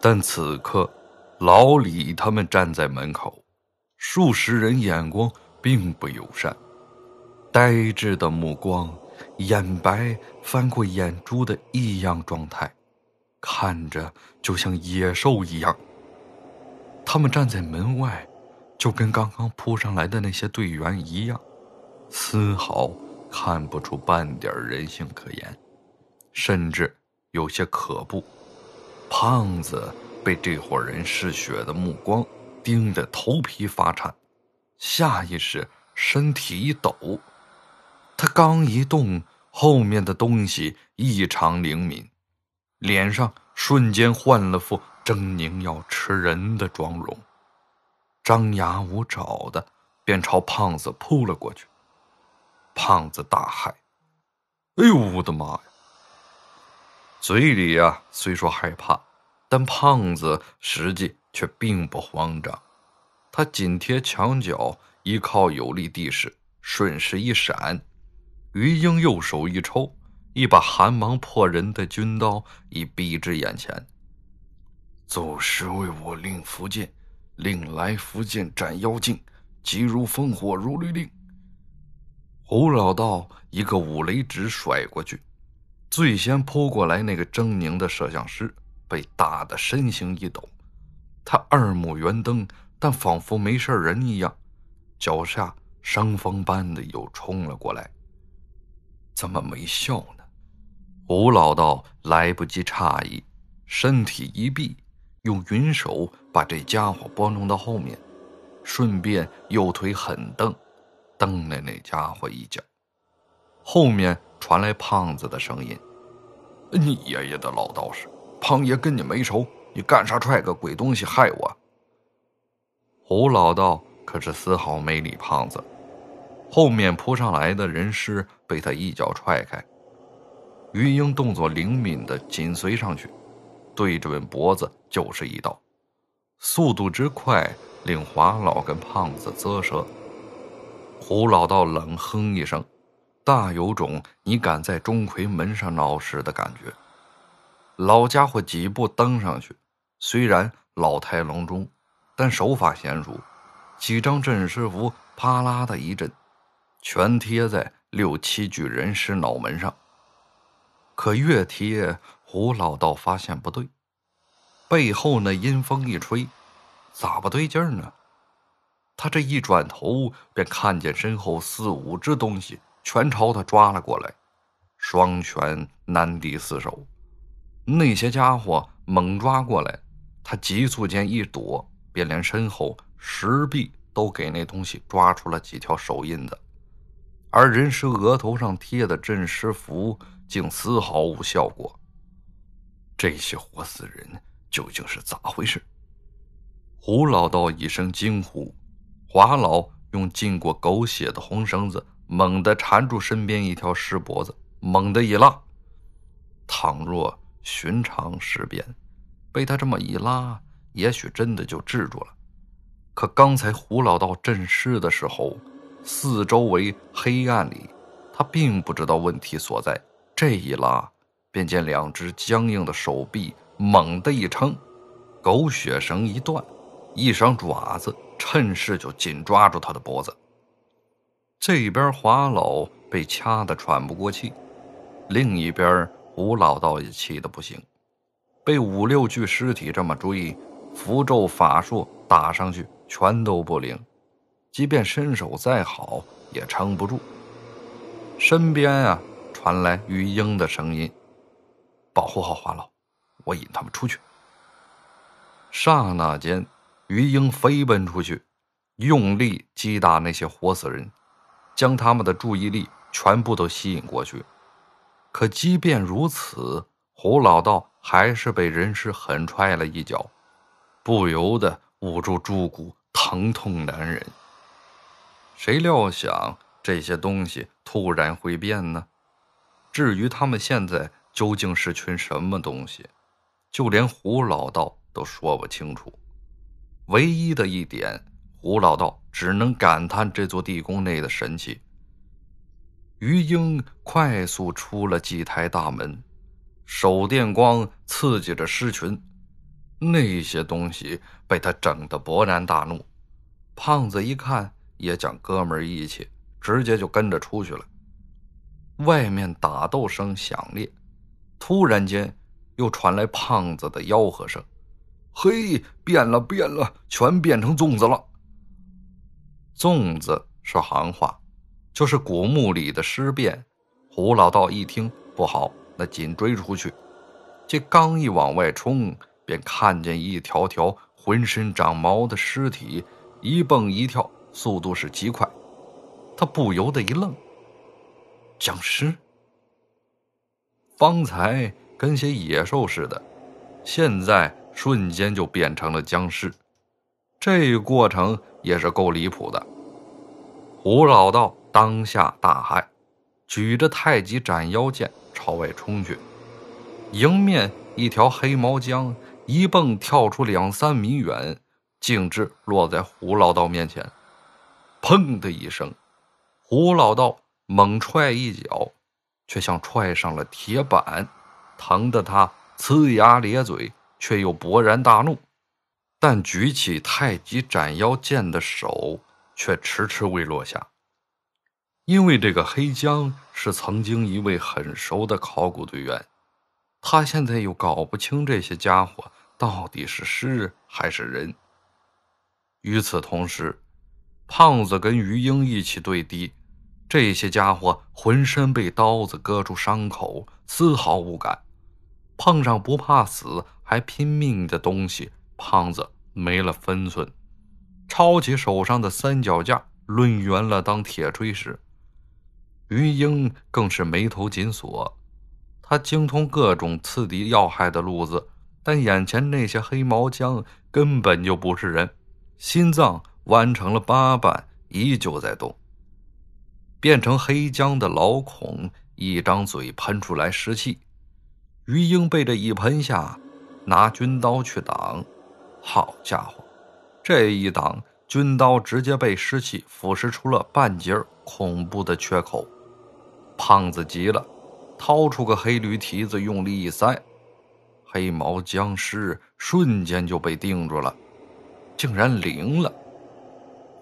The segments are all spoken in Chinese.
但此刻，老李他们站在门口，数十人眼光并不友善，呆滞的目光，眼白翻过眼珠的异样状态，看着就像野兽一样。他们站在门外，就跟刚刚扑上来的那些队员一样，丝毫看不出半点人性可言，甚至有些可怖。胖子被这伙人嗜血的目光盯得头皮发颤，下意识身体一抖。他刚一动，后面的东西异常灵敏，脸上瞬间换了副。狰狞要吃人的妆容，张牙舞爪的便朝胖子扑了过去。胖子大骇：“哎呦，我的妈呀！”嘴里呀虽说害怕，但胖子实际却并不慌张。他紧贴墙角，依靠有利地势，顺势一闪，于英右手一抽，一把寒芒破人的军刀已逼至眼前。祖师为我令福建，令来福建斩妖精，急如烽火，如律令。胡老道一个五雷指甩过去，最先扑过来那个狰狞的摄像师被打得身形一抖，他二目圆瞪，但仿佛没事人一样，脚下伤风般的又冲了过来。怎么没笑呢？胡老道来不及诧异，身体一避。用云手把这家伙拨弄到后面，顺便右腿狠蹬，蹬了那家伙一脚。后面传来胖子的声音：“你爷爷的老道士，胖爷跟你没仇，你干啥踹个鬼东西害我？”胡老道可是丝毫没理胖子，后面扑上来的人尸被他一脚踹开。云英动作灵敏的紧随上去。对准脖子就是一刀，速度之快令华老跟胖子啧舌。胡老道冷哼一声，大有种你敢在钟馗门上闹事的感觉。老家伙几步登上去，虽然老态龙钟，但手法娴熟，几张镇尸符啪啦的一震，全贴在六七具人尸脑门上。可越贴。胡老道发现不对，背后那阴风一吹，咋不对劲呢？他这一转头，便看见身后四五只东西全朝他抓了过来，双拳难敌四手。那些家伙猛抓过来，他急促间一躲，便连身后石壁都给那东西抓出了几条手印子，而人尸额头上贴的镇尸符竟丝毫无效果。这些活死人究竟是咋回事？胡老道一声惊呼，华老用浸过狗血的红绳子猛地缠住身边一条尸脖子，猛地一拉。倘若寻常尸鞭，被他这么一拉，也许真的就制住了。可刚才胡老道镇尸的时候，四周围黑暗里，他并不知道问题所在。这一拉。便见两只僵硬的手臂猛地一撑，狗血绳一断，一双爪子趁势就紧抓住他的脖子。这边华老被掐得喘不过气，另一边吴老道也气得不行，被五六具尸体这么追，符咒法术打上去全都不灵，即便身手再好也撑不住。身边啊传来于英的声音。保护好华老，我引他们出去。刹那间，于英飞奔出去，用力击打那些活死人，将他们的注意力全部都吸引过去。可即便如此，胡老道还是被人尸狠踹了一脚，不由得捂住猪骨，疼痛难忍。谁料想这些东西突然会变呢？至于他们现在……究竟是群什么东西？就连胡老道都说不清楚。唯一的一点，胡老道只能感叹这座地宫内的神奇。于英快速出了祭台大门，手电光刺激着尸群，那些东西被他整得勃然大怒。胖子一看，也讲哥们义气，直接就跟着出去了。外面打斗声响烈，突然间又传来胖子的吆喝声：“嘿，变了变了，全变成粽子了！”粽子是行话，就是古墓里的尸变。胡老道一听不好，那紧追出去。这刚一往外冲，便看见一条条浑身长毛的尸体，一蹦一跳，速度是极快。他不由得一愣。僵尸，方才跟些野兽似的，现在瞬间就变成了僵尸，这过程也是够离谱的。胡老道当下大骇，举着太极斩妖剑朝外冲去，迎面一条黑毛僵一蹦跳出两三米远，径直落在胡老道面前，砰的一声，胡老道。猛踹一脚，却像踹上了铁板，疼得他呲牙咧嘴，却又勃然大怒。但举起太极斩妖剑的手却迟迟未落下，因为这个黑江是曾经一位很熟的考古队员，他现在又搞不清这些家伙到底是尸还是人。与此同时，胖子跟于英一起对敌。这些家伙浑身被刀子割出伤口，丝毫无感。碰上不怕死还拼命的东西，胖子没了分寸，抄起手上的三脚架抡圆了当铁锤使。于英更是眉头紧锁，他精通各种刺敌要害的路子，但眼前那些黑毛僵根本就不是人，心脏弯成了八瓣，依旧在动。变成黑浆的老孔一张嘴喷出来湿气，于英被这一喷下，拿军刀去挡，好家伙，这一挡，军刀直接被湿气腐蚀出了半截恐怖的缺口。胖子急了，掏出个黑驴蹄子，用力一塞，黑毛僵尸瞬间就被定住了，竟然灵了。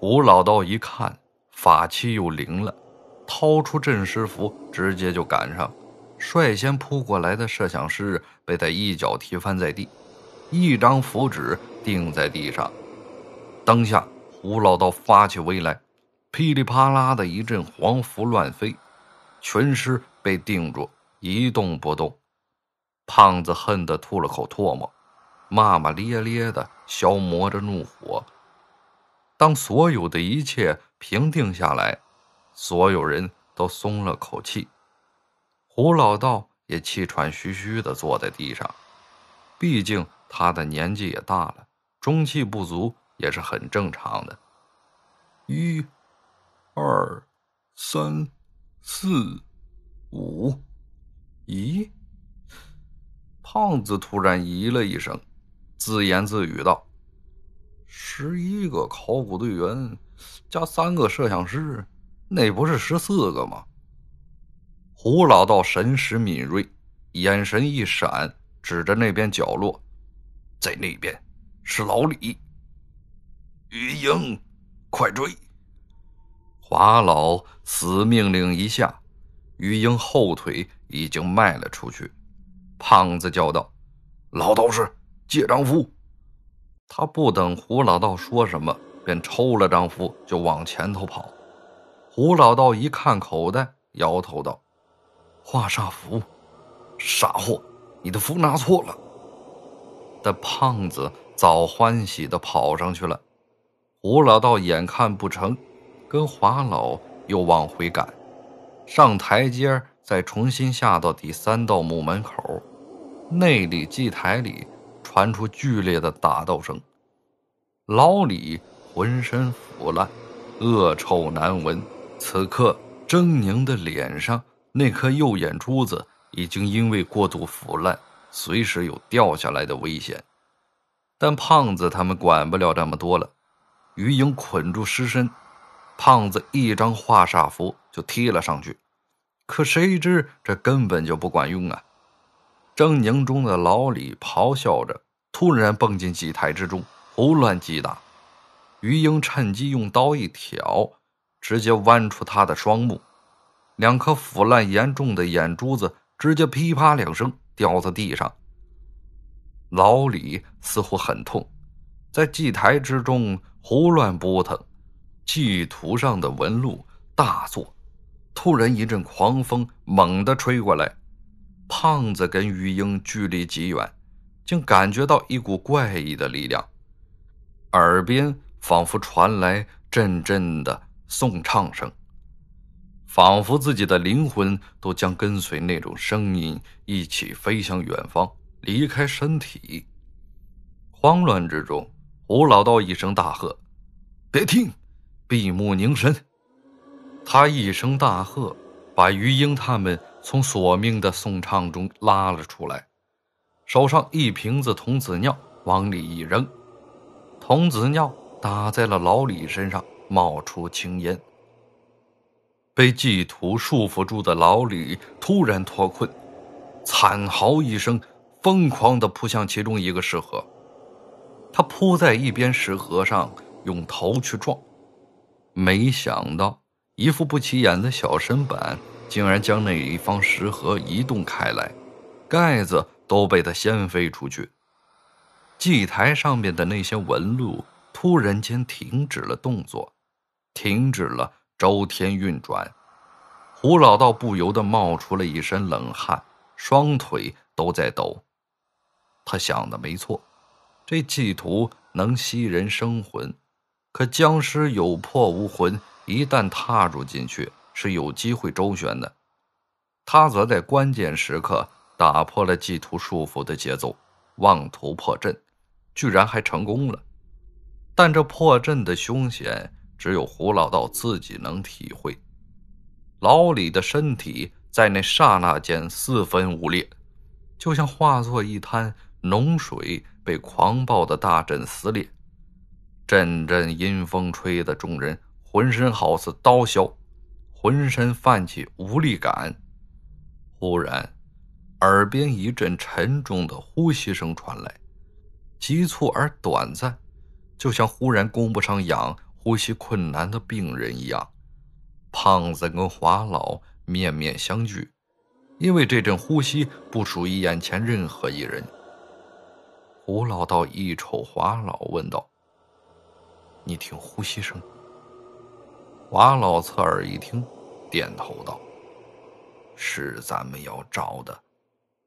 吴老道一看，法器又灵了。掏出镇尸符，直接就赶上。率先扑过来的摄像师被他一脚踢翻在地，一张符纸钉在地上。当下，胡老道发起威来，噼里啪啦的一阵黄符乱飞，全尸被定住，一动不动。胖子恨得吐了口唾沫，骂骂咧咧的消磨着怒火。当所有的一切平定下来。所有人都松了口气，胡老道也气喘吁吁地坐在地上。毕竟他的年纪也大了，中气不足也是很正常的。一、二、三、四、五，咦？胖子突然咦了一声，自言自语道：“十一个考古队员加三个摄像师。”那不是十四个吗？胡老道神识敏锐，眼神一闪，指着那边角落，在那边是老李。余英，快追！华老死命令一下，余英后腿已经迈了出去。胖子叫道：“老道士，借张符！”他不等胡老道说什么，便抽了张符就往前头跑。胡老道一看口袋，摇头道：“化煞符，傻货，你的符拿错了。”但胖子早欢喜的跑上去了。胡老道眼看不成，跟华老又往回赶，上台阶再重新下到第三道墓门口，内里祭台里传出剧烈的打斗声。老李浑身腐烂，恶臭难闻。此刻，狰狞的脸上那颗右眼珠子已经因为过度腐烂，随时有掉下来的危险。但胖子他们管不了这么多了。于英捆住尸身，胖子一张化煞符就踢了上去。可谁知这根本就不管用啊！狰狞中的老李咆哮着，突然蹦进祭台之中，胡乱击打。于英趁机用刀一挑，直接剜出他的双目，两颗腐烂严重的眼珠子直接噼啪两声掉在地上。老李似乎很痛，在祭台之中胡乱扑腾，祭图上的纹路大作。突然一阵狂风猛地吹过来，胖子跟于英距离极远，竟感觉到一股怪异的力量，耳边仿佛传来阵阵的颂唱声，仿佛自己的灵魂都将跟随那种声音一起飞向远方，离开身体。慌乱之中，胡老道一声大喝：“别听，闭目凝神。”他一声大喝，把于英他们从索命的颂唱中拉了出来，手上一瓶子童子尿往里一扔，童子尿打在了老李身上，冒出青烟。被祭图束缚住的老李突然脱困，惨嚎一声，疯狂地扑向其中一个石盒。他扑在一边石盒上，用头去撞，没想到。一副不起眼的小身板，竟然将那一方石盒移动开来，盖子都被他掀飞出去。祭台上面的那些纹路突然间停止了动作，停止了周天运转。胡老道不由得冒出了一身冷汗，双腿都在抖。他想的没错，这祭图能吸人生魂，可僵尸有魄无魂。一旦踏入进去，是有机会周旋的。他则在关键时刻打破了祭图束缚的节奏，妄图破阵，居然还成功了。但这破阵的凶险，只有胡老道自己能体会。老李的身体在那刹那间四分五裂，就像化作一滩脓水，被狂暴的大阵撕裂。阵阵阴风吹得众人。浑身好似刀削，浑身泛起无力感。忽然，耳边一阵沉重的呼吸声传来，急促而短暂，就像忽然供不上氧、呼吸困难的病人一样。胖子跟华老面面相觑，因为这阵呼吸不属于眼前任何一人。胡老道一瞅华老，问道：“你听呼吸声？”华老侧耳一听，点头道：“是咱们要找的，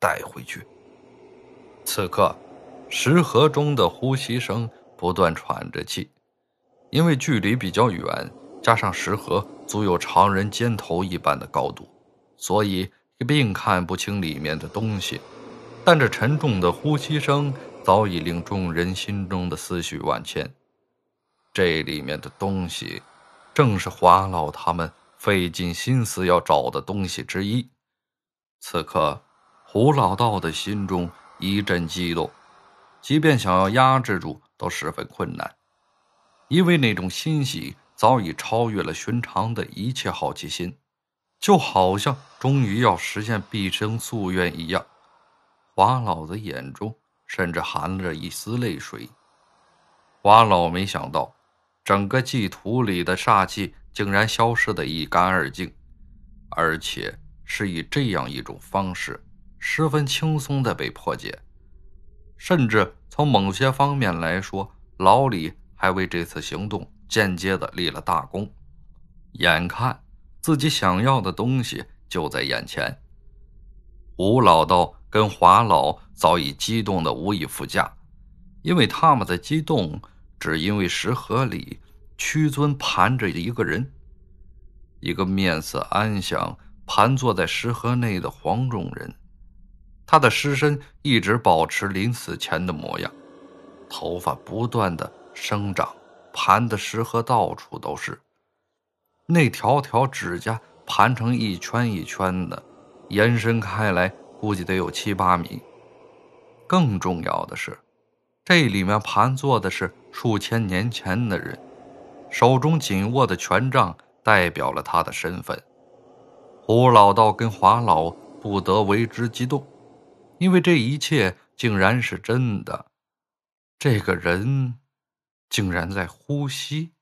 带回去。”此刻，石盒中的呼吸声不断喘着气，因为距离比较远，加上石盒足有常人肩头一般的高度，所以并看不清里面的东西。但这沉重的呼吸声早已令众人心中的思绪万千。这里面的东西。正是华老他们费尽心思要找的东西之一。此刻，胡老道的心中一阵激动，即便想要压制住，都十分困难，因为那种欣喜早已超越了寻常的一切好奇心，就好像终于要实现毕生夙愿一样。华老的眼中甚至含着一丝泪水。华老没想到。整个祭图里的煞气竟然消失得一干二净，而且是以这样一种方式，十分轻松地被破解。甚至从某些方面来说，老李还为这次行动间接的立了大功。眼看自己想要的东西就在眼前，吴老道跟华老早已激动的无以复加，因为他们的激动。只因为石盒里屈尊盘着一个人，一个面色安详、盘坐在石盒内的黄种人。他的尸身一直保持临死前的模样，头发不断的生长，盘的石盒到处都是。那条条指甲盘成一圈一圈的，延伸开来，估计得有七八米。更重要的是。这里面盘坐的是数千年前的人，手中紧握的权杖代表了他的身份。胡老道跟华老不得为之激动，因为这一切竟然是真的。这个人竟然在呼吸。